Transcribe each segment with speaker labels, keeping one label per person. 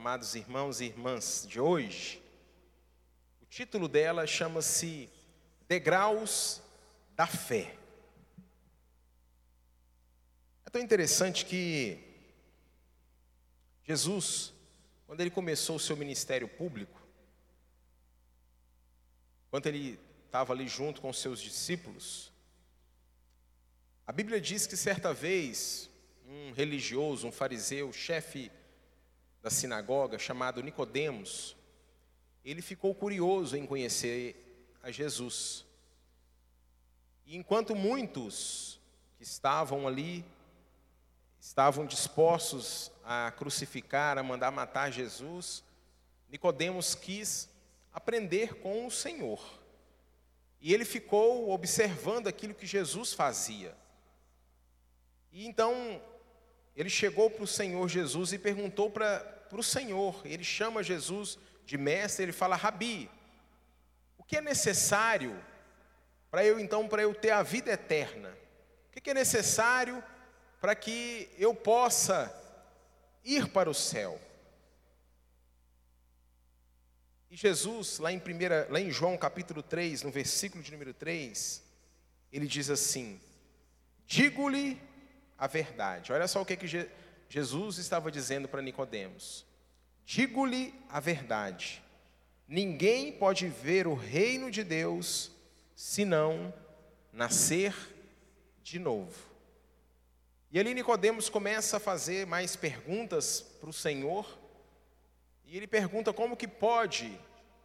Speaker 1: amados irmãos e irmãs de hoje, o título dela chama-se Degraus da Fé. É tão interessante que Jesus, quando ele começou o seu ministério público, quando ele estava ali junto com seus discípulos, a Bíblia diz que certa vez um religioso, um fariseu, chefe da sinagoga, chamado Nicodemos, ele ficou curioso em conhecer a Jesus. E enquanto muitos que estavam ali estavam dispostos a crucificar, a mandar matar Jesus, Nicodemos quis aprender com o Senhor. E ele ficou observando aquilo que Jesus fazia. E então ele chegou para o Senhor Jesus e perguntou para o Senhor. Ele chama Jesus de mestre, ele fala: Rabi, o que é necessário para eu então para eu ter a vida eterna? O que é necessário para que eu possa ir para o céu? E Jesus, lá em, primeira, lá em João capítulo 3, no versículo de número 3, ele diz assim: Digo-lhe a verdade. Olha só o que, que Jesus estava dizendo para Nicodemos. Digo-lhe a verdade. Ninguém pode ver o reino de Deus senão nascer de novo. E ali Nicodemos começa a fazer mais perguntas para o Senhor, e ele pergunta como que pode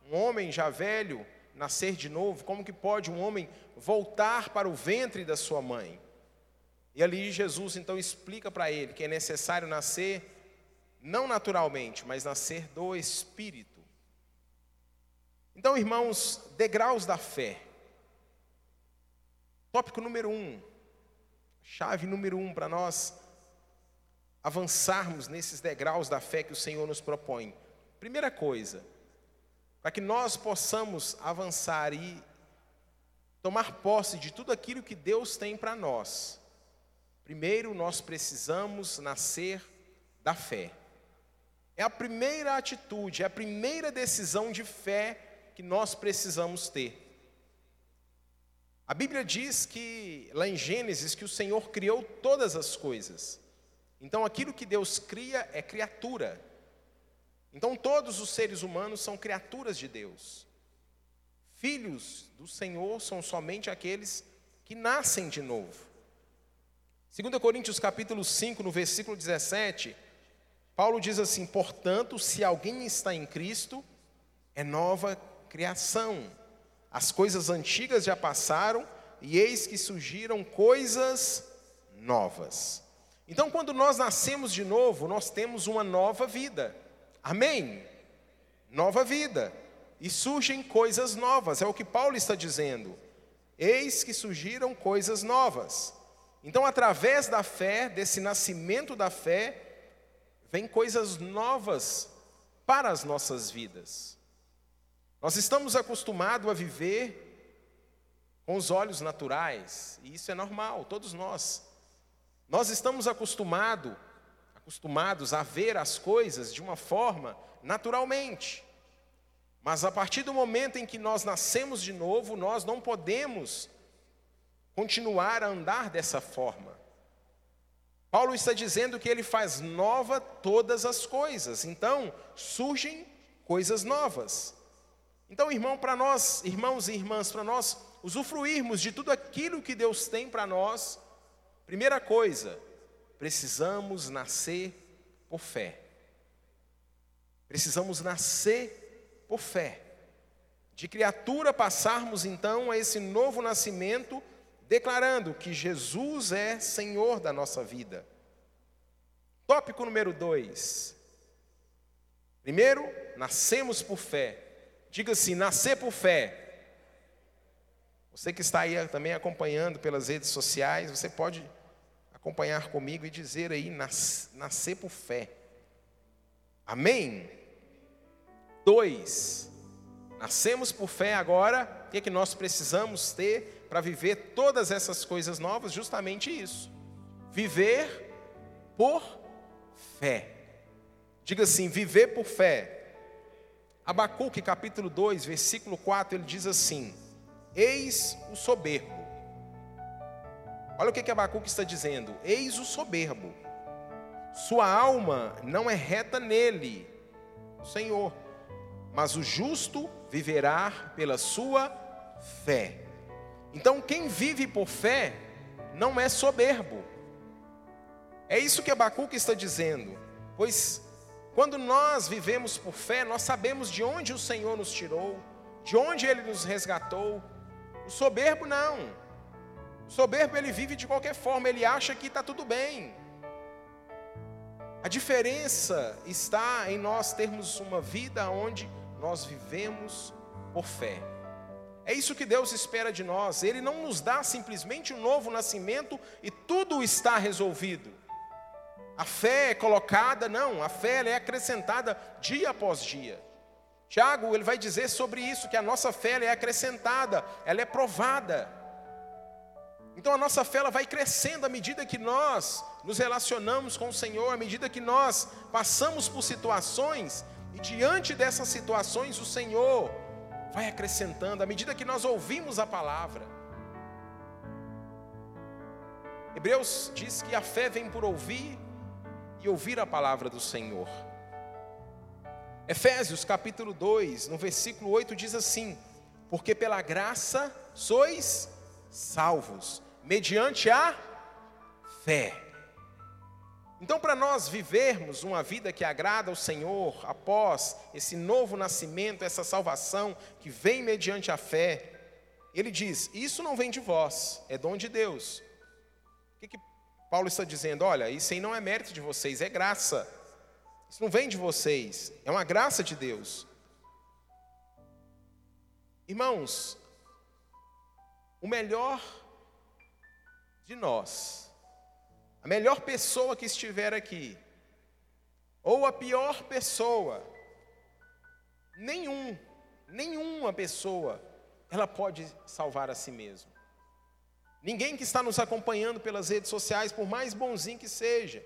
Speaker 1: um homem já velho nascer de novo, como que pode um homem voltar para o ventre da sua mãe? E ali Jesus então explica para ele que é necessário nascer não naturalmente, mas nascer do Espírito. Então, irmãos, degraus da fé. Tópico número um, chave número um para nós avançarmos nesses degraus da fé que o Senhor nos propõe. Primeira coisa, para que nós possamos avançar e tomar posse de tudo aquilo que Deus tem para nós, primeiro nós precisamos nascer da fé. É a primeira atitude, é a primeira decisão de fé que nós precisamos ter. A Bíblia diz que, lá em Gênesis, que o Senhor criou todas as coisas. Então, aquilo que Deus cria é criatura. Então, todos os seres humanos são criaturas de Deus. Filhos do Senhor são somente aqueles que nascem de novo. 2 Coríntios capítulo 5, no versículo 17, Paulo diz assim: "Portanto, se alguém está em Cristo, é nova criação. As coisas antigas já passaram e eis que surgiram coisas novas." Então, quando nós nascemos de novo, nós temos uma nova vida. Amém? Nova vida. E surgem coisas novas, é o que Paulo está dizendo. Eis que surgiram coisas novas. Então, através da fé, desse nascimento da fé, vem coisas novas para as nossas vidas. Nós estamos acostumados a viver com os olhos naturais, e isso é normal, todos nós. Nós estamos acostumados acostumados a ver as coisas de uma forma naturalmente. Mas a partir do momento em que nós nascemos de novo, nós não podemos continuar a andar dessa forma. Paulo está dizendo que ele faz nova todas as coisas, então surgem coisas novas. Então, irmão, para nós, irmãos e irmãs, para nós usufruirmos de tudo aquilo que Deus tem para nós, primeira coisa, precisamos nascer por fé. Precisamos nascer por fé. De criatura passarmos então a esse novo nascimento, declarando que Jesus é Senhor da nossa vida. Tópico número dois. Primeiro, nascemos por fé. Diga assim: nascer por fé. Você que está aí também acompanhando pelas redes sociais, você pode acompanhar comigo e dizer aí, nas, nascer por fé. Amém? Dois, nascemos por fé agora, o que, é que nós precisamos ter para viver todas essas coisas novas? Justamente isso. Viver por fé. Diga assim: viver por fé. Abacuque capítulo 2, versículo 4, ele diz assim: Eis o soberbo. Olha o que, que Abacuque está dizendo: Eis o soberbo. Sua alma não é reta nele, Senhor, mas o justo viverá pela sua fé. Então, quem vive por fé não é soberbo. É isso que Abacuque está dizendo. Pois quando nós vivemos por fé, nós sabemos de onde o Senhor nos tirou, de onde Ele nos resgatou. O soberbo não. O soberbo ele vive de qualquer forma, ele acha que está tudo bem. A diferença está em nós termos uma vida onde nós vivemos por fé. É isso que Deus espera de nós. Ele não nos dá simplesmente um novo nascimento e tudo está resolvido. A fé é colocada, não, a fé é acrescentada dia após dia. Tiago, ele vai dizer sobre isso, que a nossa fé é acrescentada, ela é provada. Então a nossa fé ela vai crescendo à medida que nós nos relacionamos com o Senhor, à medida que nós passamos por situações e diante dessas situações o Senhor vai acrescentando, à medida que nós ouvimos a palavra. Hebreus diz que a fé vem por ouvir e ouvir a palavra do Senhor. Efésios capítulo 2, no versículo 8 diz assim: Porque pela graça sois salvos, mediante a fé. Então, para nós vivermos uma vida que agrada ao Senhor, após esse novo nascimento, essa salvação que vem mediante a fé, ele diz: Isso não vem de vós, é dom de Deus. O que, que Paulo está dizendo: olha, isso aí não é mérito de vocês, é graça. Isso não vem de vocês, é uma graça de Deus. Irmãos, o melhor de nós, a melhor pessoa que estiver aqui, ou a pior pessoa, nenhum, nenhuma pessoa, ela pode salvar a si mesma. Ninguém que está nos acompanhando pelas redes sociais, por mais bonzinho que seja.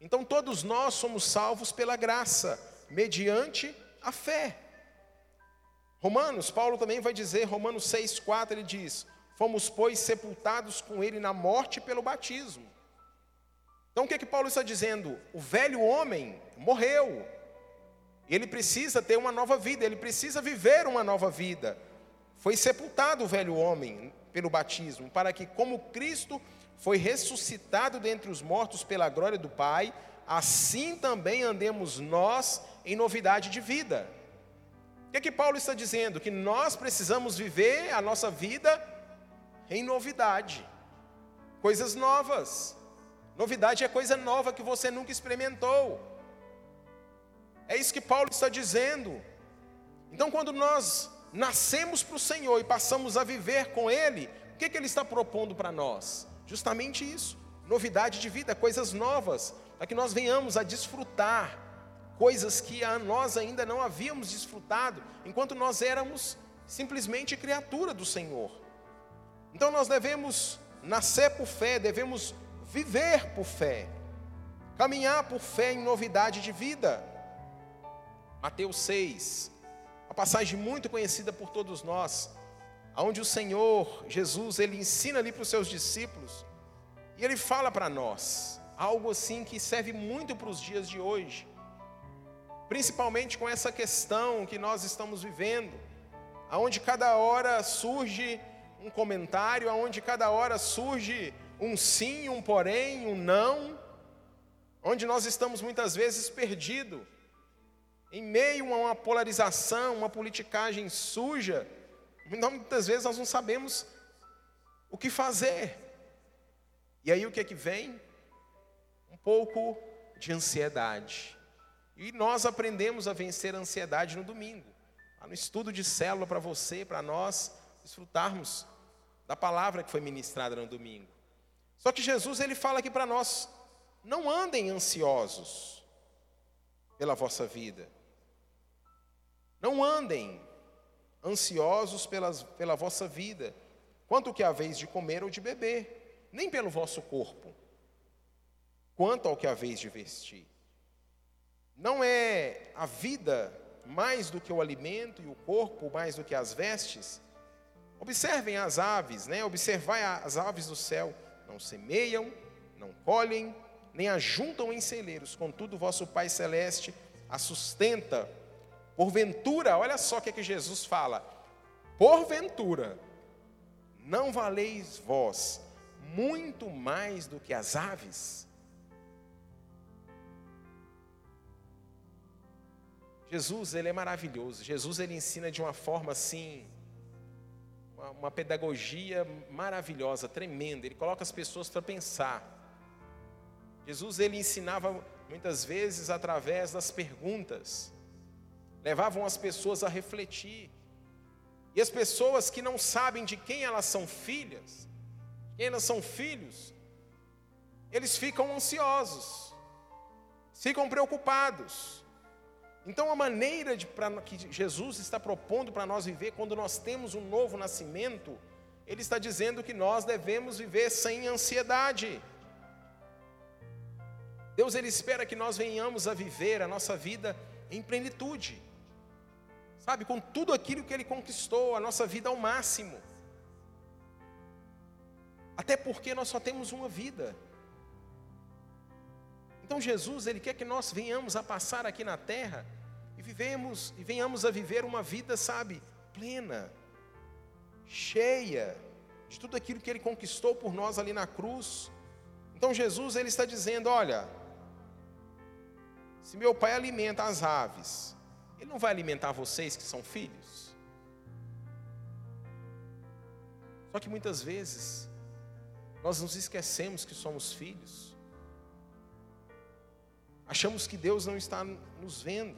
Speaker 1: Então todos nós somos salvos pela graça, mediante a fé. Romanos, Paulo também vai dizer, Romanos 6,4, ele diz: Fomos, pois, sepultados com ele na morte pelo batismo. Então o que, é que Paulo está dizendo? O velho homem morreu. Ele precisa ter uma nova vida, ele precisa viver uma nova vida. Foi sepultado o velho homem pelo batismo, para que, como Cristo foi ressuscitado dentre os mortos pela glória do Pai, assim também andemos nós em novidade de vida. O que, é que Paulo está dizendo? Que nós precisamos viver a nossa vida em novidade, coisas novas. Novidade é coisa nova que você nunca experimentou. É isso que Paulo está dizendo. Então, quando nós nascemos para o Senhor e passamos a viver com Ele, o que, que Ele está propondo para nós? Justamente isso: novidade de vida, coisas novas, para que nós venhamos a desfrutar coisas que nós ainda não havíamos desfrutado, enquanto nós éramos simplesmente criatura do Senhor. Então nós devemos nascer por fé, devemos viver por fé, caminhar por fé em novidade de vida. Mateus 6, uma passagem muito conhecida por todos nós, onde o Senhor Jesus, ele ensina ali para os seus discípulos, e ele fala para nós, algo assim que serve muito para os dias de hoje, principalmente com essa questão que nós estamos vivendo, aonde cada hora surge um comentário, aonde cada hora surge um sim, um porém, um não, onde nós estamos muitas vezes perdidos em meio a uma polarização, uma politicagem suja, muitas vezes nós não sabemos o que fazer. E aí o que é que vem? Um pouco de ansiedade. E nós aprendemos a vencer a ansiedade no domingo. no estudo de célula para você, para nós desfrutarmos da palavra que foi ministrada no domingo. Só que Jesus ele fala aqui para nós: não andem ansiosos pela vossa vida. Não andem ansiosos pelas, pela vossa vida, quanto que haveis de comer ou de beber, nem pelo vosso corpo, quanto ao que haveis de vestir. Não é a vida mais do que o alimento e o corpo mais do que as vestes? Observem as aves, né? Observai as aves do céu, não semeiam, não colhem, nem ajuntam em celeiros, contudo vosso Pai celeste a sustenta. Porventura, olha só o que, é que Jesus fala: porventura, não valeis vós muito mais do que as aves? Jesus, ele é maravilhoso. Jesus, ele ensina de uma forma assim, uma, uma pedagogia maravilhosa, tremenda. Ele coloca as pessoas para pensar. Jesus, ele ensinava muitas vezes através das perguntas, levavam as pessoas a refletir. E as pessoas que não sabem de quem elas são filhas, quem elas são filhos, eles ficam ansiosos, ficam preocupados. Então, a maneira de, pra, que Jesus está propondo para nós viver, quando nós temos um novo nascimento, Ele está dizendo que nós devemos viver sem ansiedade. Deus, Ele espera que nós venhamos a viver a nossa vida em plenitude, sabe, com tudo aquilo que Ele conquistou, a nossa vida ao máximo. Até porque nós só temos uma vida. Então Jesus, ele quer que nós venhamos a passar aqui na terra e vivemos e venhamos a viver uma vida, sabe, plena, cheia de tudo aquilo que ele conquistou por nós ali na cruz. Então Jesus ele está dizendo, olha, se meu pai alimenta as aves, ele não vai alimentar vocês que são filhos? Só que muitas vezes nós nos esquecemos que somos filhos. Achamos que Deus não está nos vendo.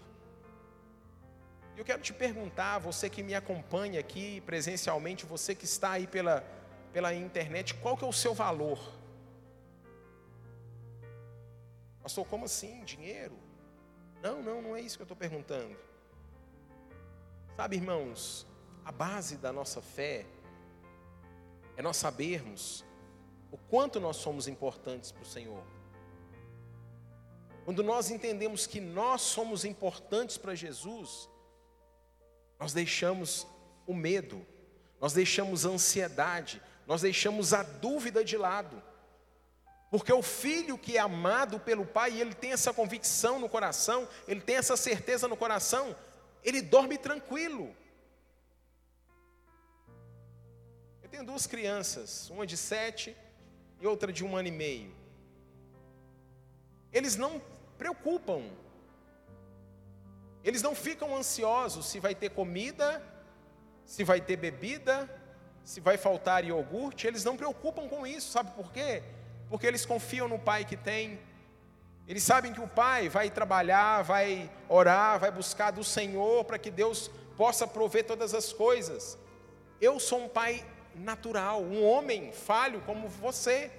Speaker 1: Eu quero te perguntar, você que me acompanha aqui presencialmente, você que está aí pela, pela internet, qual que é o seu valor? Pastor, como assim? Dinheiro? Não, não, não é isso que eu estou perguntando. Sabe, irmãos, a base da nossa fé é nós sabermos o quanto nós somos importantes para o Senhor. Quando nós entendemos que nós somos importantes para Jesus, nós deixamos o medo, nós deixamos a ansiedade, nós deixamos a dúvida de lado. Porque o filho que é amado pelo pai, ele tem essa convicção no coração, ele tem essa certeza no coração, ele dorme tranquilo. Eu tenho duas crianças, uma de sete e outra de um ano e meio. Eles não preocupam. Eles não ficam ansiosos se vai ter comida, se vai ter bebida, se vai faltar iogurte, eles não preocupam com isso, sabe por quê? Porque eles confiam no pai que tem. Eles sabem que o pai vai trabalhar, vai orar, vai buscar do Senhor para que Deus possa prover todas as coisas. Eu sou um pai natural, um homem falho como você.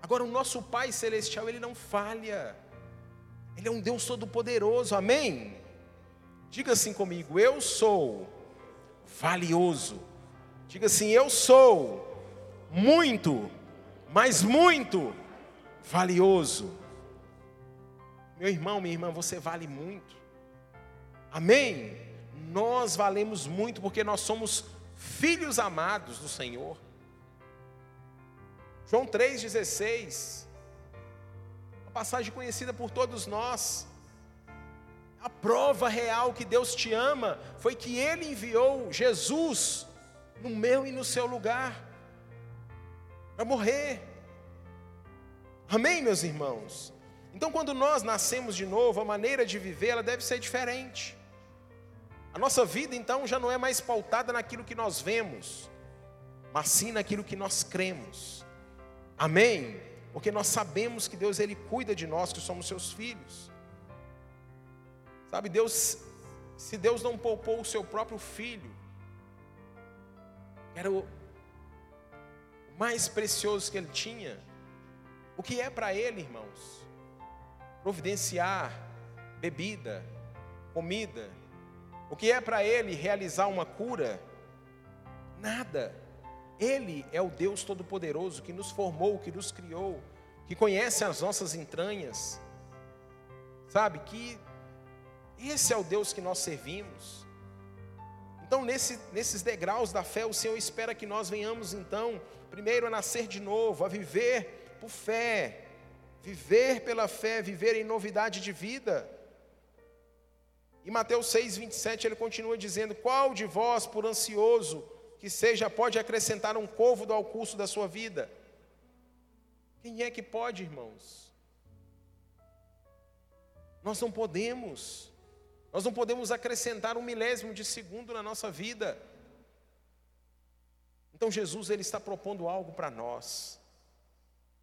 Speaker 1: Agora, o nosso Pai Celestial, ele não falha. Ele é um Deus todo-poderoso, amém? Diga assim comigo: eu sou valioso. Diga assim: eu sou muito, mas muito valioso. Meu irmão, minha irmã, você vale muito. Amém? Nós valemos muito porque nós somos filhos amados do Senhor. João 3,16 passagem conhecida por todos nós. A prova real que Deus te ama foi que Ele enviou Jesus no meu e no seu lugar para morrer. Amém, meus irmãos? Então, quando nós nascemos de novo, a maneira de viver ela deve ser diferente. A nossa vida, então, já não é mais pautada naquilo que nós vemos, mas sim naquilo que nós cremos. Amém? Porque nós sabemos que Deus ele cuida de nós, que somos seus filhos. Sabe, Deus, se Deus não poupou o seu próprio filho, era o mais precioso que ele tinha, o que é para ele, irmãos? Providenciar bebida, comida, o que é para ele realizar uma cura? Nada. Ele é o Deus Todo-Poderoso que nos formou, que nos criou, que conhece as nossas entranhas. Sabe que esse é o Deus que nós servimos. Então, nesse, nesses degraus da fé, o Senhor espera que nós venhamos, então, primeiro a nascer de novo, a viver por fé, viver pela fé, viver em novidade de vida. E Mateus 6, 27, ele continua dizendo: Qual de vós, por ansioso que seja, pode acrescentar um côvado ao curso da sua vida? Quem é que pode, irmãos? Nós não podemos. Nós não podemos acrescentar um milésimo de segundo na nossa vida. Então Jesus ele está propondo algo para nós.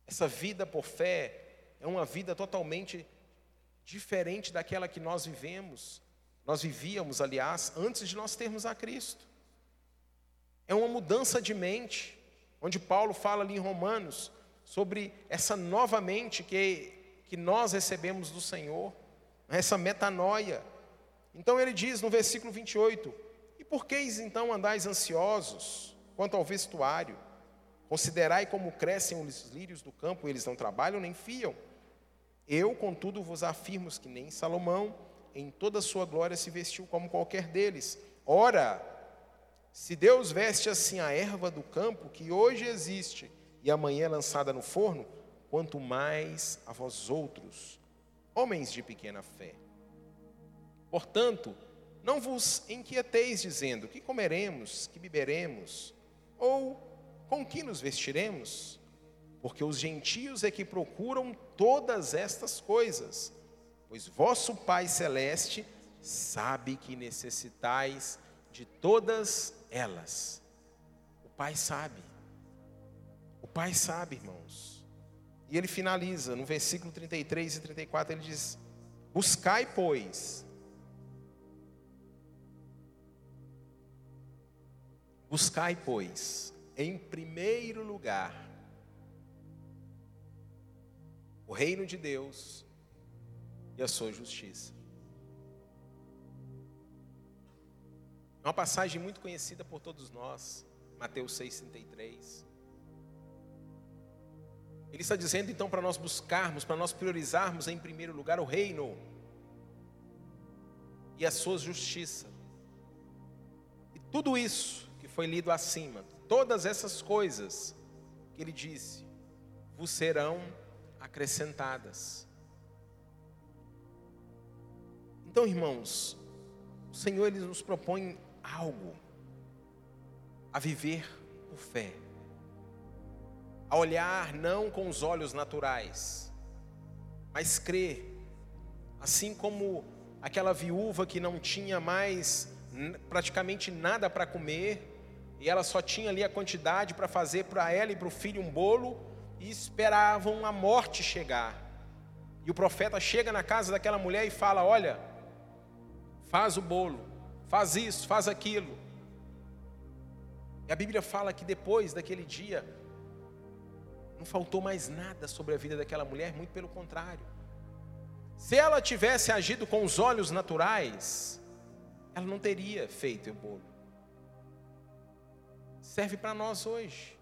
Speaker 1: Essa vida por fé é uma vida totalmente diferente daquela que nós vivemos. Nós vivíamos, aliás, antes de nós termos a Cristo. É uma mudança de mente, onde Paulo fala ali em Romanos sobre essa nova mente que, que nós recebemos do Senhor, essa metanoia. Então ele diz no versículo 28: E por que então andais ansiosos quanto ao vestuário? Considerai como crescem os lírios do campo, eles não trabalham nem fiam. Eu, contudo, vos afirmo que nem Salomão, em toda a sua glória, se vestiu como qualquer deles. Ora, se Deus veste assim a erva do campo, que hoje existe e amanhã é lançada no forno, quanto mais a vós outros, homens de pequena fé. Portanto, não vos inquieteis dizendo: que comeremos, que beberemos, ou com que nos vestiremos? Porque os gentios é que procuram todas estas coisas, pois vosso Pai celeste sabe que necessitais de todas elas. O Pai sabe. O Pai sabe, irmãos. E ele finaliza no versículo 33 e 34, ele diz: Buscai, pois, Buscai, pois, em primeiro lugar, o reino de Deus e a sua justiça. É uma passagem muito conhecida por todos nós, Mateus 6,33. Ele está dizendo então para nós buscarmos, para nós priorizarmos em primeiro lugar o reino e a sua justiça. E tudo isso foi lido acima, todas essas coisas que ele disse, vos serão acrescentadas. Então, irmãos, o Senhor ele nos propõe algo a viver por fé, a olhar não com os olhos naturais, mas crer, assim como aquela viúva que não tinha mais praticamente nada para comer, e ela só tinha ali a quantidade para fazer para ela e para o filho um bolo e esperavam a morte chegar. E o profeta chega na casa daquela mulher e fala: Olha, faz o bolo, faz isso, faz aquilo. E a Bíblia fala que depois daquele dia, não faltou mais nada sobre a vida daquela mulher, muito pelo contrário. Se ela tivesse agido com os olhos naturais, ela não teria feito o bolo serve para nós hoje.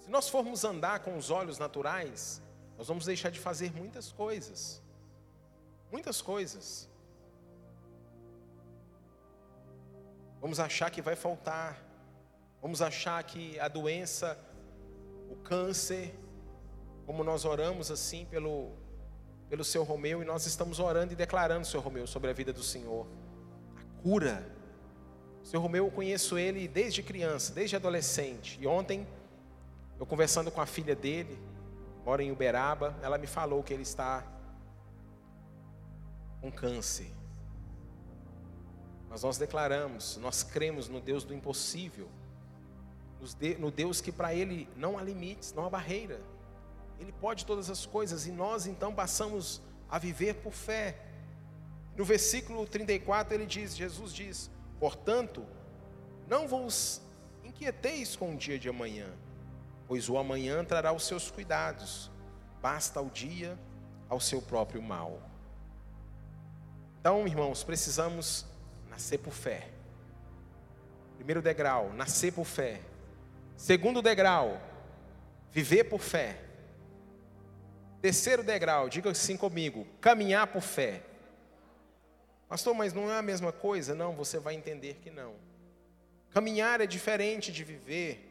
Speaker 1: Se nós formos andar com os olhos naturais, nós vamos deixar de fazer muitas coisas. Muitas coisas. Vamos achar que vai faltar. Vamos achar que a doença, o câncer, como nós oramos assim pelo, pelo seu Romeu, e nós estamos orando e declarando, seu Romeu, sobre a vida do Senhor. A cura seu Romeu, eu conheço ele desde criança, desde adolescente. E ontem, eu conversando com a filha dele, mora em Uberaba, ela me falou que ele está com câncer. Mas nós declaramos, nós cremos no Deus do impossível, no Deus que para Ele não há limites, não há barreira. Ele pode todas as coisas e nós então passamos a viver por fé. No versículo 34 ele diz, Jesus diz: Portanto, não vos inquieteis com o dia de amanhã, pois o amanhã trará os seus cuidados, basta o dia ao seu próprio mal. Então, irmãos, precisamos nascer por fé. Primeiro degrau, nascer por fé. Segundo degrau, viver por fé. Terceiro degrau, diga assim comigo: caminhar por fé. Pastor, mas não é a mesma coisa? Não, você vai entender que não. Caminhar é diferente de viver.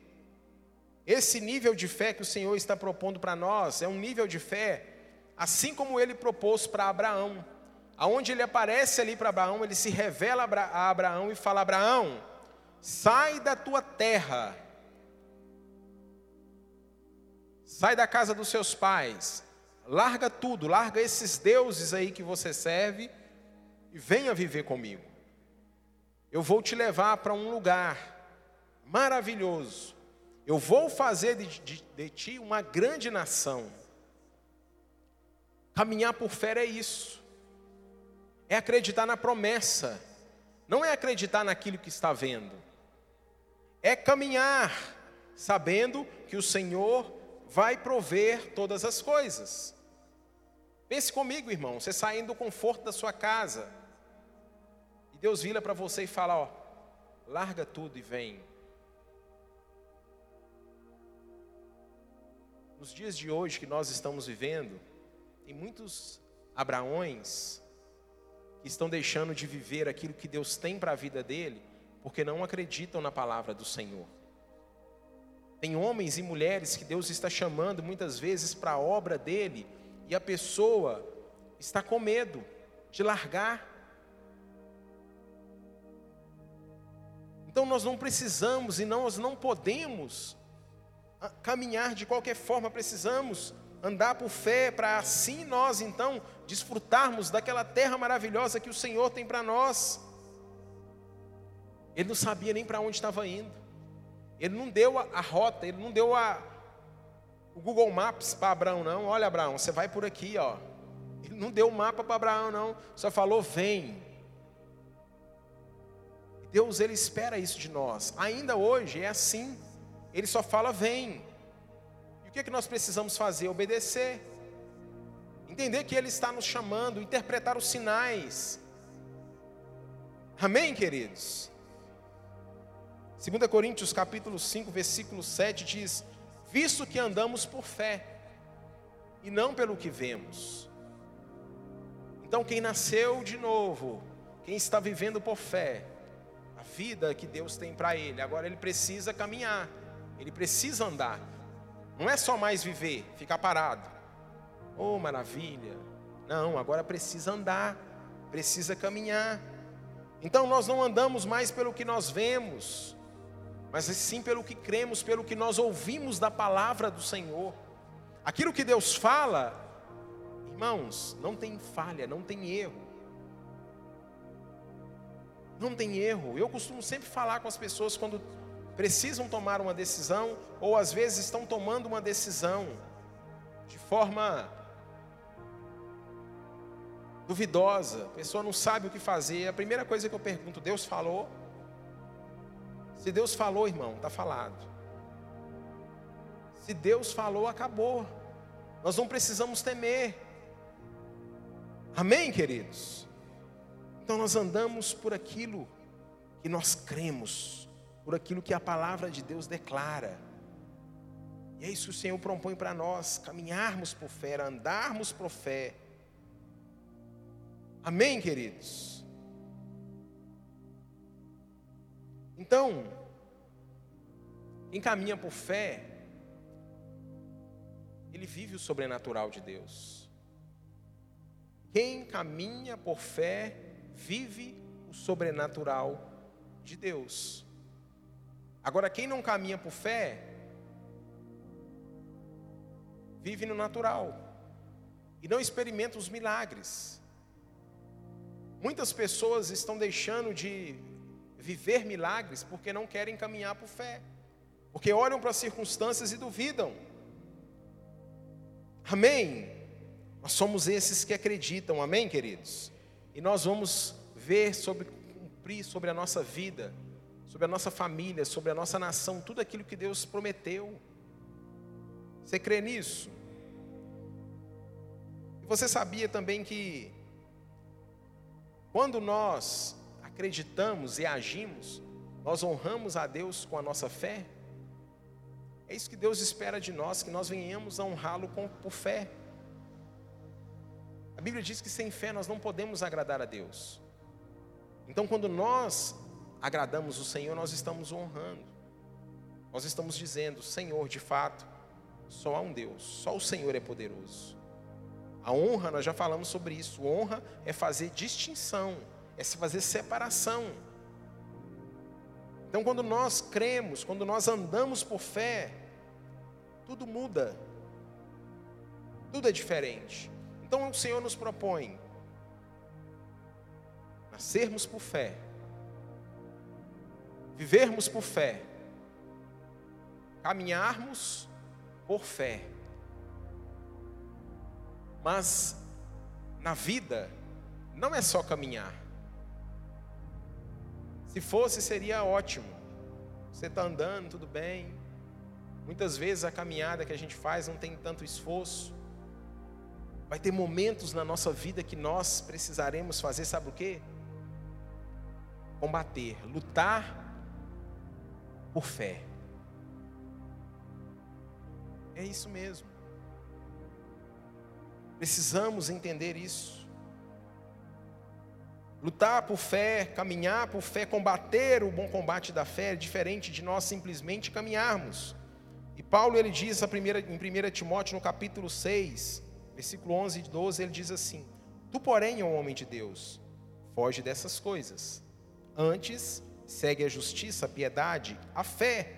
Speaker 1: Esse nível de fé que o Senhor está propondo para nós é um nível de fé, assim como ele propôs para Abraão. Aonde ele aparece ali para Abraão, ele se revela a Abraão e fala: Abraão, sai da tua terra, sai da casa dos seus pais, larga tudo, larga esses deuses aí que você serve e venha viver comigo. Eu vou te levar para um lugar maravilhoso. Eu vou fazer de, de, de ti uma grande nação. Caminhar por fé é isso. É acreditar na promessa. Não é acreditar naquilo que está vendo. É caminhar sabendo que o Senhor vai prover todas as coisas. Pense comigo, irmão, você saindo do conforto da sua casa, e Deus vira para você e fala: Ó, larga tudo e vem. Nos dias de hoje que nós estamos vivendo, tem muitos Abraões que estão deixando de viver aquilo que Deus tem para a vida dele, porque não acreditam na palavra do Senhor. Tem homens e mulheres que Deus está chamando muitas vezes para a obra dele, e a pessoa está com medo de largar. Então nós não precisamos e nós não podemos ah, caminhar de qualquer forma, precisamos andar por fé para assim nós então desfrutarmos daquela terra maravilhosa que o Senhor tem para nós. Ele não sabia nem para onde estava indo. Ele não deu a, rota, ele não deu a, o Google Maps para Abraão, não. Olha, Abraão, você vai por aqui, ó. Ele não deu o mapa para Abraão, não. Só falou, vem. Deus, ele espera isso de nós. Ainda hoje é assim. Ele só fala, vem. E o que, é que nós precisamos fazer? Obedecer. Entender que Ele está nos chamando, interpretar os sinais. Amém, queridos? 2 Coríntios capítulo 5, versículo 7 diz: visto que andamos por fé e não pelo que vemos. Então, quem nasceu de novo, quem está vivendo por fé, a vida que Deus tem para ele, agora ele precisa caminhar, ele precisa andar. Não é só mais viver, ficar parado. Oh, maravilha. Não, agora precisa andar, precisa caminhar. Então nós não andamos mais pelo que nós vemos, mas sim pelo que cremos, pelo que nós ouvimos da palavra do Senhor. Aquilo que Deus fala, irmãos, não tem falha, não tem erro. Não tem erro. Eu costumo sempre falar com as pessoas quando precisam tomar uma decisão, ou às vezes estão tomando uma decisão de forma duvidosa, a pessoa não sabe o que fazer. A primeira coisa que eu pergunto, Deus falou? Se Deus falou, irmão, está falado. Se Deus falou, acabou. Nós não precisamos temer. Amém, queridos? Então nós andamos por aquilo que nós cremos, por aquilo que a palavra de Deus declara. E é isso que o Senhor propõe para nós: caminharmos por fé, andarmos por fé. Amém, queridos? Então, quem caminha por fé, ele vive o sobrenatural de Deus. Quem caminha por fé, vive o sobrenatural de Deus. Agora, quem não caminha por fé, vive no natural e não experimenta os milagres. Muitas pessoas estão deixando de viver milagres porque não querem caminhar por fé, porque olham para as circunstâncias e duvidam. Amém? Nós somos esses que acreditam, amém, queridos? E nós vamos ver sobre cumprir sobre a nossa vida, sobre a nossa família, sobre a nossa nação, tudo aquilo que Deus prometeu. Você crê nisso? E você sabia também que quando nós acreditamos e agimos, nós honramos a Deus com a nossa fé? É isso que Deus espera de nós, que nós venhamos a honrá-lo por fé. A Bíblia diz que sem fé nós não podemos agradar a Deus. Então, quando nós agradamos o Senhor, nós estamos honrando. Nós estamos dizendo, Senhor, de fato, só há um Deus, só o Senhor é poderoso. A honra, nós já falamos sobre isso. Honra é fazer distinção, é se fazer separação. Então, quando nós cremos, quando nós andamos por fé, tudo muda, tudo é diferente. Então, o Senhor nos propõe nascermos por fé, vivermos por fé, caminharmos por fé. Mas na vida não é só caminhar. Se fosse, seria ótimo. Você está andando, tudo bem. Muitas vezes a caminhada que a gente faz não tem tanto esforço. Vai ter momentos na nossa vida que nós precisaremos fazer, sabe o quê? Combater, lutar por fé. É isso mesmo. Precisamos entender isso. Lutar por fé, caminhar por fé, combater o bom combate da fé é diferente de nós simplesmente caminharmos. E Paulo ele diz a primeira, em 1 Timóteo no capítulo 6, versículo 11 e 12, ele diz assim: Tu, porém, ó homem de Deus, foge dessas coisas. Antes, segue a justiça, a piedade, a fé,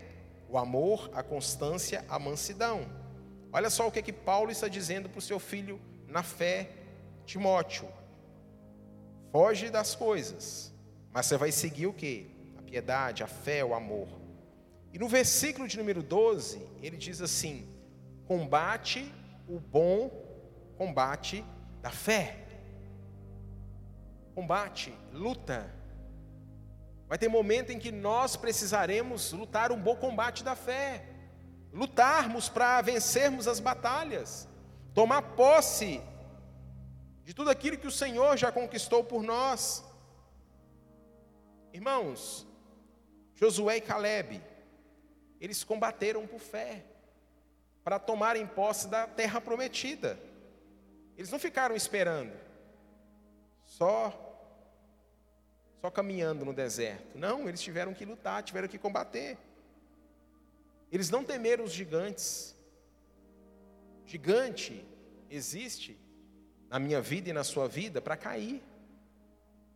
Speaker 1: o amor, a constância, a mansidão. Olha só o que, que Paulo está dizendo para o seu filho na fé, Timóteo. Foge das coisas, mas você vai seguir o que? A piedade, a fé, o amor. E no versículo de número 12, ele diz assim: combate o bom combate da fé. Combate, luta. Vai ter momento em que nós precisaremos lutar um bom combate da fé lutarmos para vencermos as batalhas, tomar posse de tudo aquilo que o Senhor já conquistou por nós. Irmãos, Josué e Caleb, eles combateram por fé, para tomarem posse da terra prometida. Eles não ficaram esperando, só só caminhando no deserto. Não, eles tiveram que lutar, tiveram que combater. Eles não temeram os gigantes. Gigante existe na minha vida e na sua vida para cair.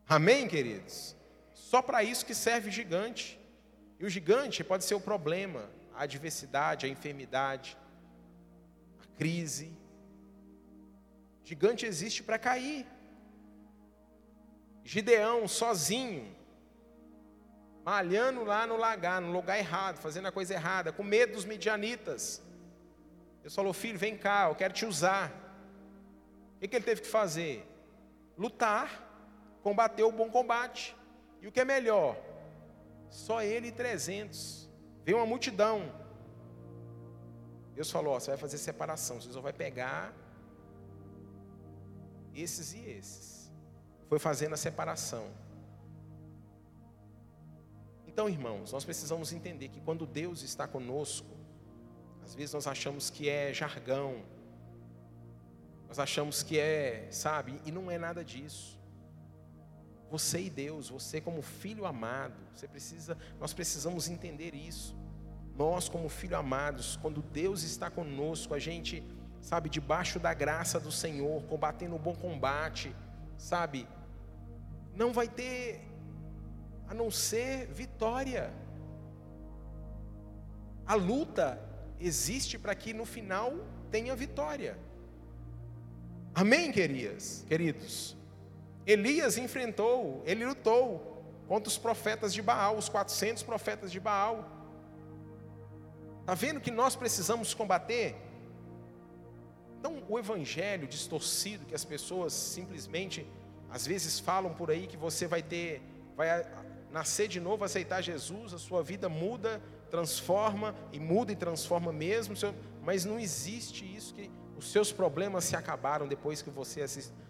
Speaker 1: Amém, queridos? Só para isso que serve gigante. E o gigante pode ser o problema, a adversidade, a enfermidade, a crise. Gigante existe para cair. Gideão sozinho malhando lá no lagar, no lugar errado, fazendo a coisa errada, com medo dos midianitas. Deus falou: Filho, vem cá, eu quero te usar. O que ele teve que fazer? Lutar, combater o bom combate. E o que é melhor? Só ele e 300. Veio uma multidão. Deus falou: ó, você vai fazer separação, você só vai pegar esses e esses. Foi fazendo a separação. Então, irmãos, nós precisamos entender que quando Deus está conosco, às vezes nós achamos que é jargão, nós achamos que é, sabe, e não é nada disso. Você e Deus, você como filho amado, você precisa, nós precisamos entender isso. Nós como filho amados, quando Deus está conosco, a gente, sabe, debaixo da graça do Senhor, combatendo o bom combate, sabe, não vai ter a não ser vitória. A luta existe para que no final tenha vitória. Amém, queridas, queridos? Elias enfrentou, ele lutou contra os profetas de Baal, os 400 profetas de Baal. Está vendo que nós precisamos combater? Então, o evangelho distorcido que as pessoas simplesmente, às vezes, falam por aí que você vai ter, vai nascer de novo, aceitar Jesus, a sua vida muda, transforma e muda e transforma mesmo, mas não existe isso que os seus problemas se acabaram depois que você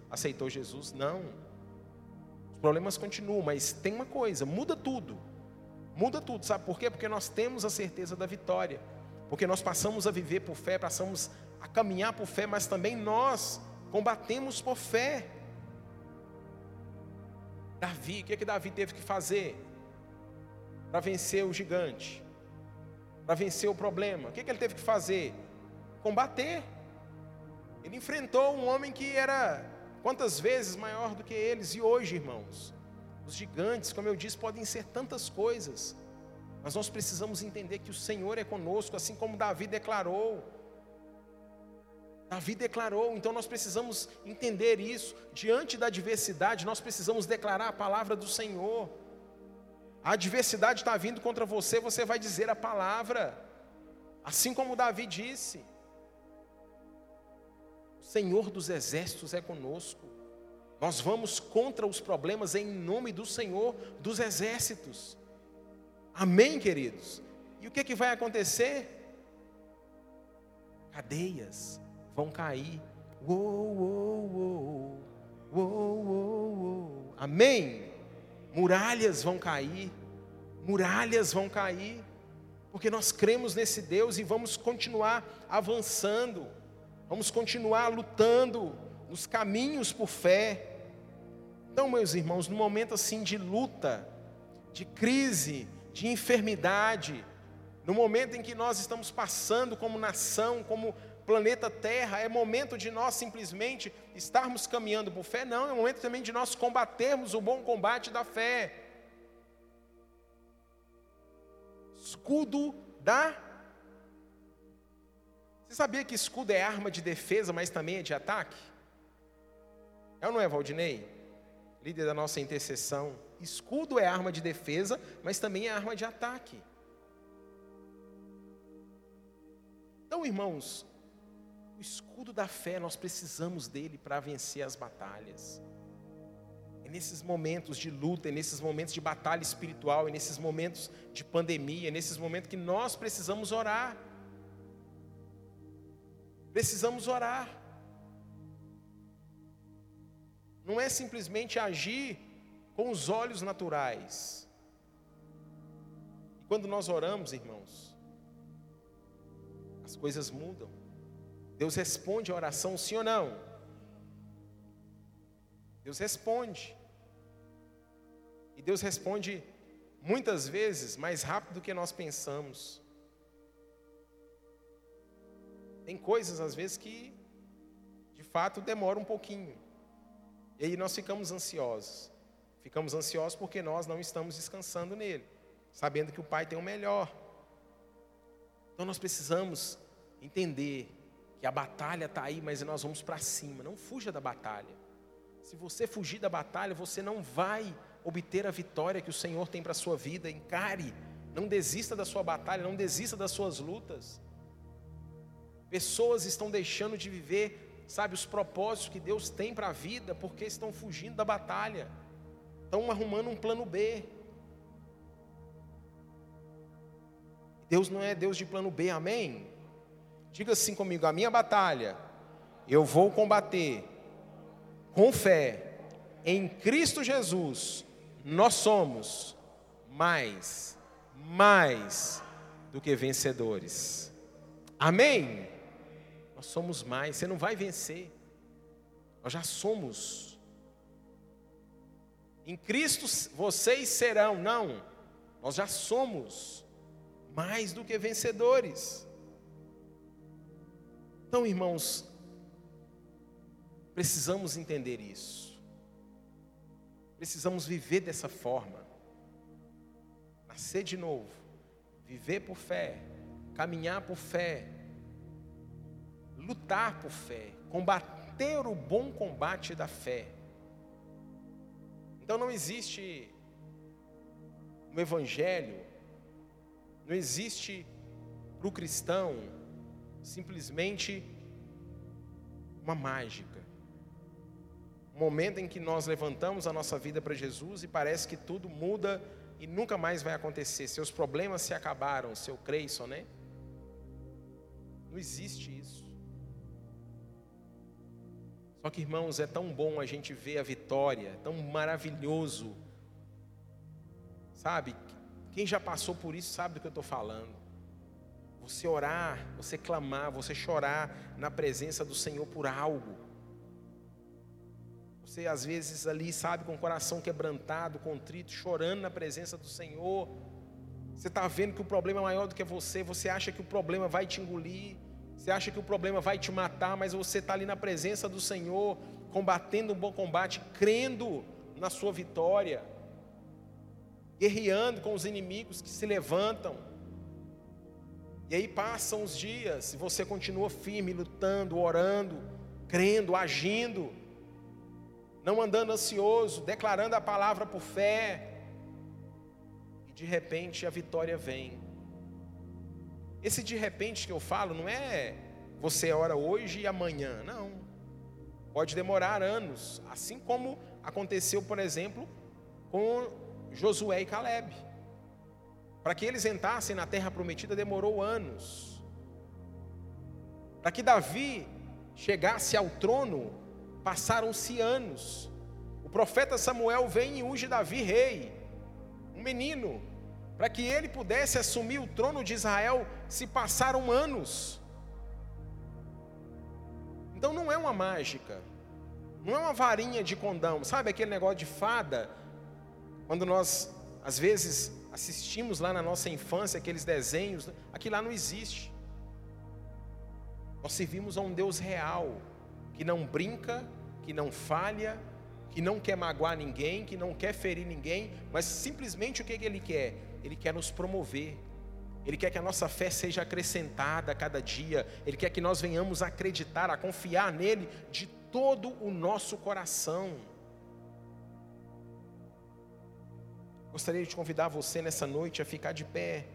Speaker 1: aceitou Jesus, não. Os problemas continuam, mas tem uma coisa, muda tudo. Muda tudo, sabe por quê? Porque nós temos a certeza da vitória. Porque nós passamos a viver por fé, passamos a caminhar por fé, mas também nós combatemos por fé. Davi, o que, é que Davi teve que fazer para vencer o gigante? Para vencer o problema? O que, que ele teve que fazer? Combater. Ele enfrentou um homem que era quantas vezes maior do que eles, e hoje, irmãos, os gigantes, como eu disse, podem ser tantas coisas, mas nós precisamos entender que o Senhor é conosco, assim como Davi declarou. Davi declarou, então nós precisamos entender isso. Diante da adversidade, nós precisamos declarar a palavra do Senhor. A adversidade está vindo contra você, você vai dizer a palavra, assim como Davi disse. O Senhor dos exércitos é conosco. Nós vamos contra os problemas em nome do Senhor dos exércitos. Amém, queridos? E o que, que vai acontecer? Cadeias, vão cair. Uou, uou, uou, uou, uou, uou. Amém? Muralhas vão cair, muralhas vão cair, porque nós cremos nesse Deus e vamos continuar avançando, vamos continuar lutando nos caminhos por fé. Então, meus irmãos, no momento assim de luta, de crise, de enfermidade, no momento em que nós estamos passando como nação, como planeta Terra, é momento de nós simplesmente estarmos caminhando por fé, não, é momento também de nós combatermos o bom combate da fé. Escudo da. Você sabia que escudo é arma de defesa, mas também é de ataque? É ou não é, Valdinei? Líder da nossa intercessão. Escudo é arma de defesa, mas também é arma de ataque. Então, irmãos, o escudo da fé, nós precisamos dele para vencer as batalhas. É nesses momentos de luta, é nesses momentos de batalha espiritual, é nesses momentos de pandemia, é nesses momentos que nós precisamos orar. Precisamos orar. Não é simplesmente agir com os olhos naturais. E quando nós oramos, irmãos, as coisas mudam. Deus responde a oração, sim ou não? Deus responde. E Deus responde muitas vezes mais rápido do que nós pensamos. Tem coisas às vezes que de fato demoram um pouquinho. E aí nós ficamos ansiosos. Ficamos ansiosos porque nós não estamos descansando nele, sabendo que o Pai tem o melhor. Então nós precisamos entender que a batalha está aí, mas nós vamos para cima. Não fuja da batalha. Se você fugir da batalha, você não vai obter a vitória que o Senhor tem para a sua vida. Encare, não desista da sua batalha, não desista das suas lutas. Pessoas estão deixando de viver, sabe, os propósitos que Deus tem para a vida, porque estão fugindo da batalha, estão arrumando um plano B. Deus não é Deus de plano B, amém? Diga assim comigo: a minha batalha eu vou combater com fé em Cristo Jesus. Nós somos mais, mais do que vencedores. Amém? Nós somos mais. Você não vai vencer. Nós já somos. Em Cristo vocês serão, não. Nós já somos mais do que vencedores. Então, irmãos, precisamos entender isso. Precisamos viver dessa forma. Nascer de novo, viver por fé, caminhar por fé, lutar por fé, combater o bom combate da fé. Então não existe no Evangelho, não existe para o cristão simplesmente uma mágica. Um momento em que nós levantamos a nossa vida para Jesus e parece que tudo muda e nunca mais vai acontecer. Seus problemas se acabaram, seu Creyson, né? Não existe isso. Só que, irmãos, é tão bom a gente ver a vitória, tão maravilhoso. Sabe? Quem já passou por isso sabe do que eu estou falando você orar, você clamar, você chorar na presença do Senhor por algo. Você às vezes ali, sabe, com o coração quebrantado, contrito, chorando na presença do Senhor. Você está vendo que o problema é maior do que você, você acha que o problema vai te engolir, você acha que o problema vai te matar, mas você está ali na presença do Senhor, combatendo um bom combate, crendo na sua vitória, guerreando com os inimigos que se levantam. E aí passam os dias e você continua firme, lutando, orando, crendo, agindo não andando ansioso, declarando a palavra por fé, e de repente a vitória vem. Esse de repente que eu falo não é você ora hoje e amanhã, não. Pode demorar anos, assim como aconteceu, por exemplo, com Josué e Caleb. Para que eles entrassem na terra prometida demorou anos. Para que Davi chegasse ao trono Passaram-se anos. O profeta Samuel vem e unge Davi rei, um menino, para que ele pudesse assumir o trono de Israel, se passaram anos. Então não é uma mágica, não é uma varinha de condão, sabe aquele negócio de fada? Quando nós, às vezes, assistimos lá na nossa infância aqueles desenhos, aquilo lá não existe. Nós servimos a um Deus real, que não brinca, que não falha, que não quer magoar ninguém, que não quer ferir ninguém, mas simplesmente o que ele quer? Ele quer nos promover. Ele quer que a nossa fé seja acrescentada a cada dia. Ele quer que nós venhamos a acreditar, a confiar nele de todo o nosso coração. Gostaria de convidar você nessa noite a ficar de pé,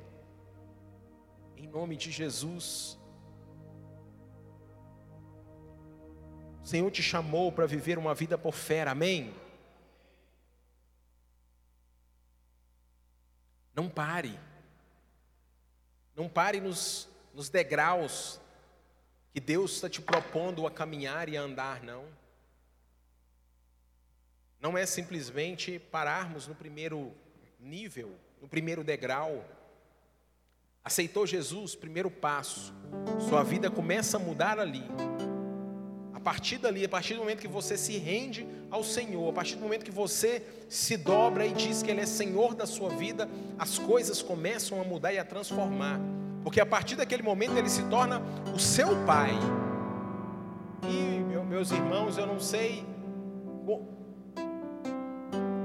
Speaker 1: em nome de Jesus. O Senhor te chamou para viver uma vida por fé, amém? Não pare. Não pare nos, nos degraus que Deus está te propondo a caminhar e a andar, não. Não é simplesmente pararmos no primeiro nível, no primeiro degrau. Aceitou Jesus, primeiro passo. Sua vida começa a mudar ali partir dali, a partir do momento que você se rende ao Senhor, a partir do momento que você se dobra e diz que Ele é Senhor da sua vida, as coisas começam a mudar e a transformar, porque a partir daquele momento Ele se torna o seu Pai. E meus irmãos, eu não sei,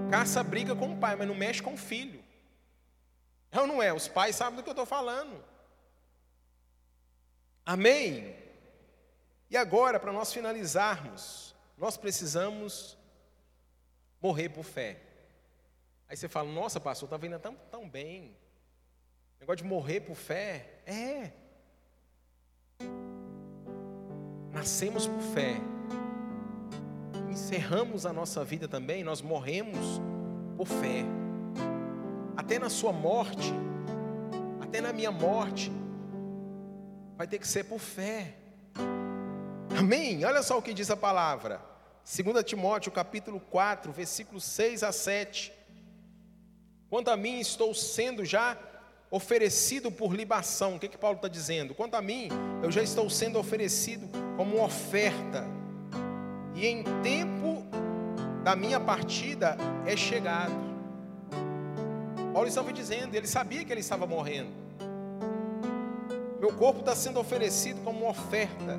Speaker 1: caça briga com o pai, mas não mexe com o filho. É ou não é? Os pais sabem do que eu estou falando. Amém? E agora, para nós finalizarmos, nós precisamos morrer por fé. Aí você fala, nossa, pastor, está vendo tão, tão bem. Negócio de morrer por fé. É. Nascemos por fé. Encerramos a nossa vida também, nós morremos por fé. Até na sua morte, até na minha morte, vai ter que ser por fé. Amém? Olha só o que diz a palavra. 2 Timóteo capítulo 4, versículos 6 a 7. Quanto a mim, estou sendo já oferecido por libação. O que, que Paulo está dizendo? Quanto a mim, eu já estou sendo oferecido como oferta. E em tempo da minha partida é chegado. Paulo estava dizendo, ele sabia que ele estava morrendo. Meu corpo está sendo oferecido como uma oferta.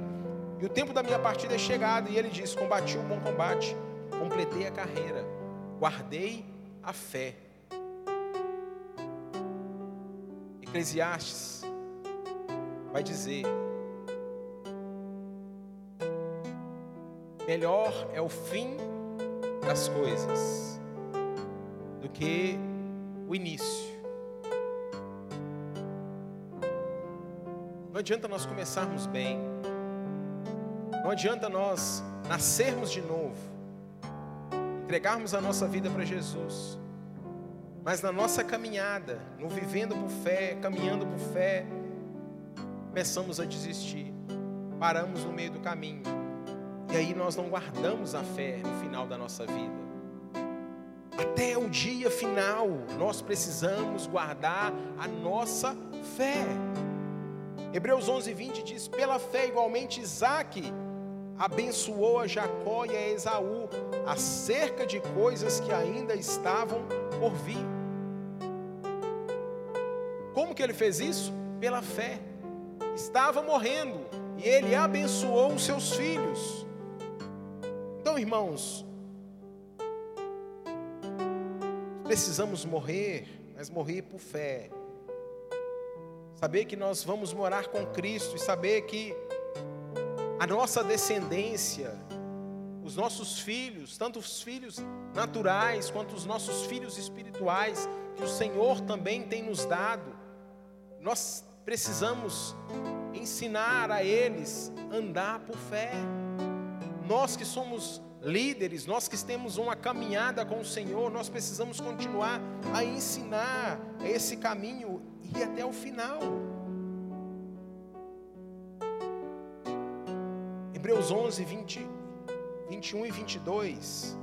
Speaker 1: E o tempo da minha partida é chegado. E ele diz: Combati o bom combate, completei a carreira, guardei a fé. Eclesiastes vai dizer: Melhor é o fim das coisas do que o início. Não adianta nós começarmos bem. Não adianta nós nascermos de novo, entregarmos a nossa vida para Jesus, mas na nossa caminhada, no vivendo por fé, caminhando por fé, começamos a desistir, paramos no meio do caminho, e aí nós não guardamos a fé no final da nossa vida. Até o dia final, nós precisamos guardar a nossa fé. Hebreus 11, 20 diz: Pela fé, igualmente, Isaac abençoou a Jacó e a Esaú acerca de coisas que ainda estavam por vir. Como que ele fez isso? Pela fé. Estava morrendo e ele abençoou os seus filhos. Então, irmãos, precisamos morrer, mas morrer por fé. Saber que nós vamos morar com Cristo e saber que a nossa descendência, os nossos filhos, tanto os filhos naturais quanto os nossos filhos espirituais, que o Senhor também tem nos dado, nós precisamos ensinar a eles andar por fé. Nós que somos líderes, nós que temos uma caminhada com o Senhor, nós precisamos continuar a ensinar esse caminho e até o final. Hebreus 11, 20, 21 e 22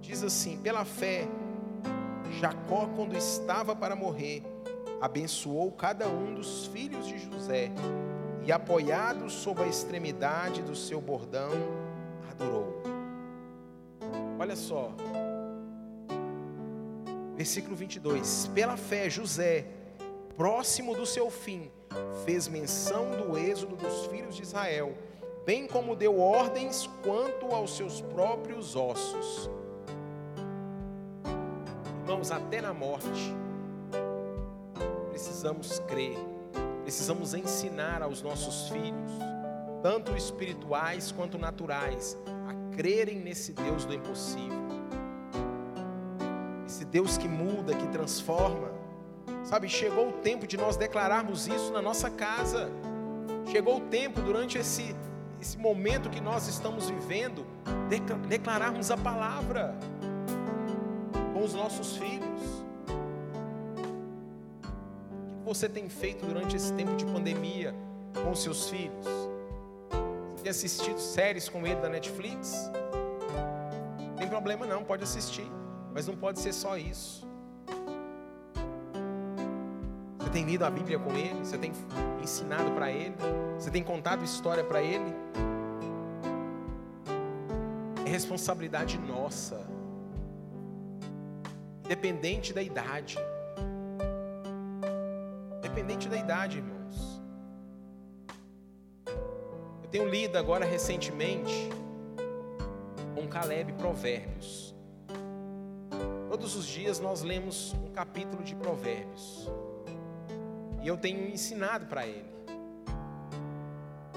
Speaker 1: diz assim: Pela fé, Jacó, quando estava para morrer, abençoou cada um dos filhos de José e, apoiado sob a extremidade do seu bordão, adorou. Olha só. Versículo 22. Pela fé, José, próximo do seu fim, fez menção do êxodo dos filhos de Israel, bem como deu ordens quanto aos seus próprios ossos. Irmãos, até na morte, precisamos crer, precisamos ensinar aos nossos filhos, tanto espirituais quanto naturais, crerem nesse Deus do impossível. Esse Deus que muda, que transforma. Sabe, chegou o tempo de nós declararmos isso na nossa casa. Chegou o tempo durante esse esse momento que nós estamos vivendo, declararmos a palavra com os nossos filhos. O que você tem feito durante esse tempo de pandemia com os seus filhos? Tem assistido séries com ele da Netflix? Não tem problema não, pode assistir. Mas não pode ser só isso. Você tem lido a Bíblia com ele? Você tem ensinado para ele? Você tem contado história para ele? É responsabilidade nossa. Independente da idade. Independente da idade, irmão. Tenho lido agora recentemente com Caleb Provérbios. Todos os dias nós lemos um capítulo de Provérbios. E eu tenho ensinado para ele.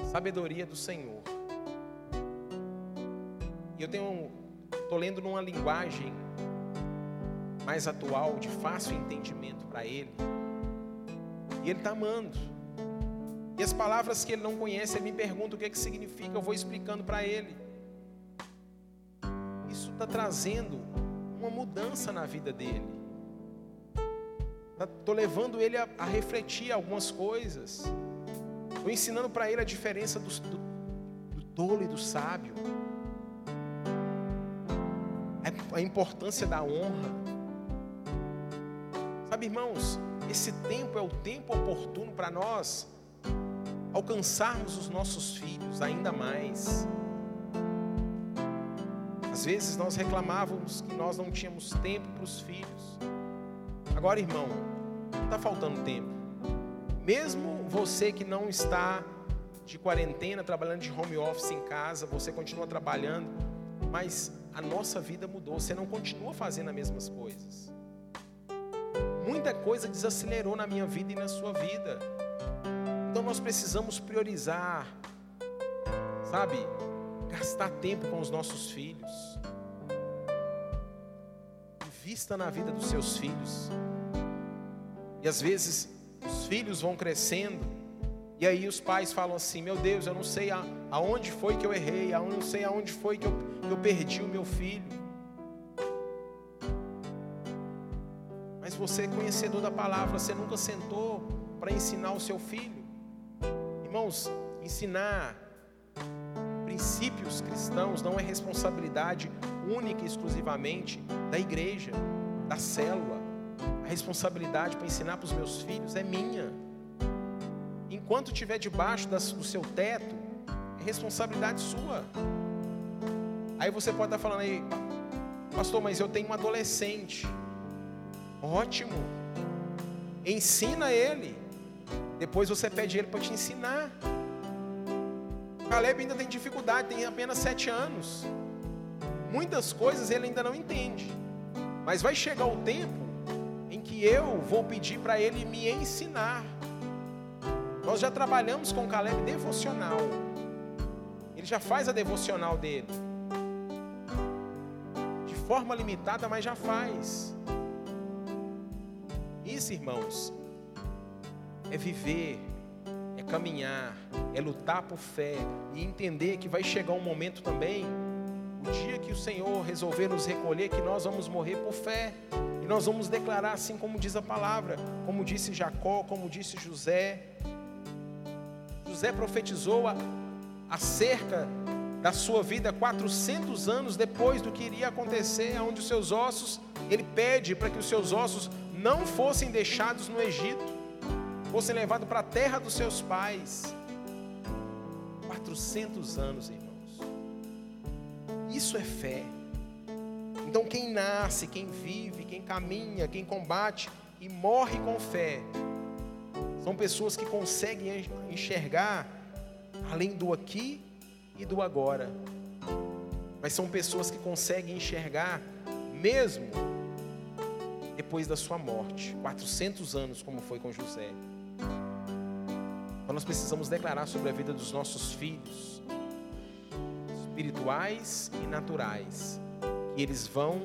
Speaker 1: Sabedoria do Senhor. E eu tenho estou lendo numa linguagem mais atual, de fácil entendimento para ele. E ele está amando. E as palavras que ele não conhece, ele me pergunta o que, é que significa, eu vou explicando para ele. Isso está trazendo uma mudança na vida dele. Estou tá, levando ele a, a, refletir algumas coisas. Estou ensinando para ele a diferença do, do, do tolo e do sábio. A importância da honra. Sabe, irmãos, esse tempo é o tempo oportuno para nós alcançarmos os nossos filhos ainda mais. Às vezes nós reclamávamos que nós não tínhamos tempo para os filhos. Agora, irmão, não está faltando tempo. Mesmo você que não está de quarentena, trabalhando de home office em casa, você continua trabalhando, mas a nossa vida mudou. Você não continua fazendo as mesmas coisas. Muita coisa desacelerou na minha vida e na sua vida. Nós precisamos priorizar, sabe? Gastar tempo com os nossos filhos. Invista na vida dos seus filhos. E às vezes os filhos vão crescendo. E aí os pais falam assim: Meu Deus, eu não sei aonde foi que eu errei, eu não sei aonde foi que eu, que eu perdi o meu filho. Mas você é conhecedor da palavra, você nunca sentou para ensinar o seu filho. Irmãos, ensinar princípios cristãos não é responsabilidade única e exclusivamente da igreja, da célula. A responsabilidade para ensinar para os meus filhos é minha. Enquanto estiver debaixo do seu teto, é responsabilidade sua. Aí você pode estar falando aí, pastor, mas eu tenho um adolescente. Ótimo. Ensina ele. Depois você pede ele para te ensinar. Caleb ainda tem dificuldade, tem apenas sete anos. Muitas coisas ele ainda não entende. Mas vai chegar o tempo em que eu vou pedir para ele me ensinar. Nós já trabalhamos com Caleb devocional. Ele já faz a devocional dele. De forma limitada, mas já faz. Isso, irmãos, é viver, é caminhar, é lutar por fé e entender que vai chegar um momento também, o dia que o Senhor resolver nos recolher, que nós vamos morrer por fé. E nós vamos declarar assim como diz a palavra, como disse Jacó, como disse José. José profetizou a, acerca da sua vida 400 anos depois do que iria acontecer, onde os seus ossos, ele pede para que os seus ossos não fossem deixados no Egito, fossem levados para a terra dos seus pais. 400 anos, irmãos. Isso é fé. Então, quem nasce, quem vive, quem caminha, quem combate e morre com fé, são pessoas que conseguem enxergar além do aqui e do agora. Mas são pessoas que conseguem enxergar mesmo depois da sua morte 400 anos, como foi com José. Então nós precisamos declarar sobre a vida dos nossos filhos, espirituais e naturais e eles vão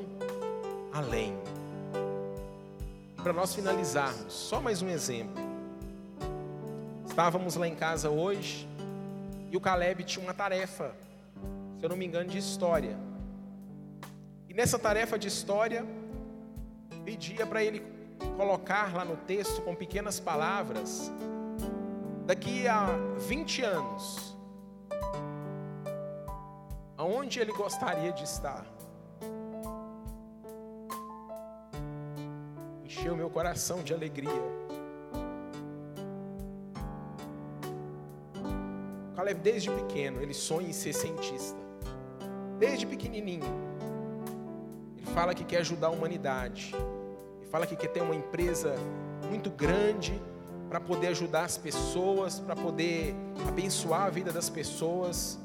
Speaker 1: além. Para nós finalizarmos, só mais um exemplo. Estávamos lá em casa hoje e o Caleb tinha uma tarefa, se eu não me engano, de história. E nessa tarefa de história, pedia para ele colocar lá no texto com pequenas palavras, daqui a 20 anos, aonde ele gostaria de estar. encheu meu coração de alegria. Caleb, desde pequeno, ele sonha em ser cientista. Desde pequenininho. Ele fala que quer ajudar a humanidade. Ele fala que quer ter uma empresa muito grande para poder ajudar as pessoas, para poder abençoar a vida das pessoas.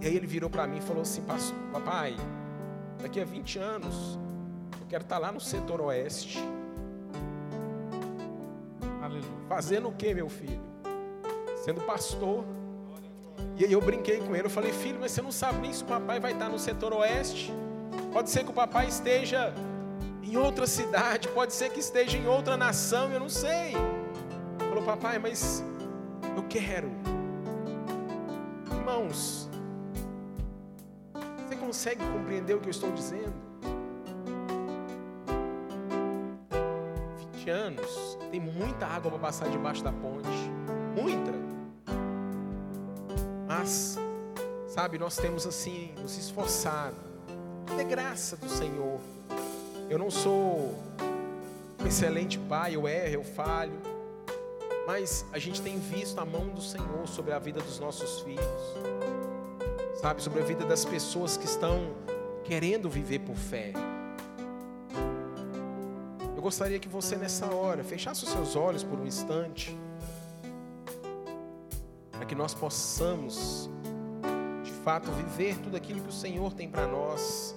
Speaker 1: E aí ele virou para mim e falou assim: Papai, daqui a 20 anos eu quero estar lá no setor oeste. Aleluia. Fazendo o que, meu filho? Sendo pastor. E aí eu brinquei com ele, eu falei, filho, mas você não sabe nem se o papai vai estar no setor oeste. Pode ser que o papai esteja em outra cidade, pode ser que esteja em outra nação, eu não sei. Falou, papai, mas eu quero. Irmãos, você consegue compreender o que eu estou dizendo? anos, tem muita água para passar debaixo da ponte. Muita. Mas, sabe, nós temos assim, nos esforçado. Tudo é graça do Senhor. Eu não sou um excelente pai, eu erro, eu falho. Mas a gente tem visto a mão do Senhor sobre a vida dos nossos filhos. Sabe, sobre a vida das pessoas que estão querendo viver por fé gostaria que você nessa hora fechasse os seus olhos por um instante, para que nós possamos, de fato, viver tudo aquilo que o Senhor tem para nós.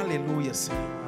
Speaker 1: Aleluia, Senhor.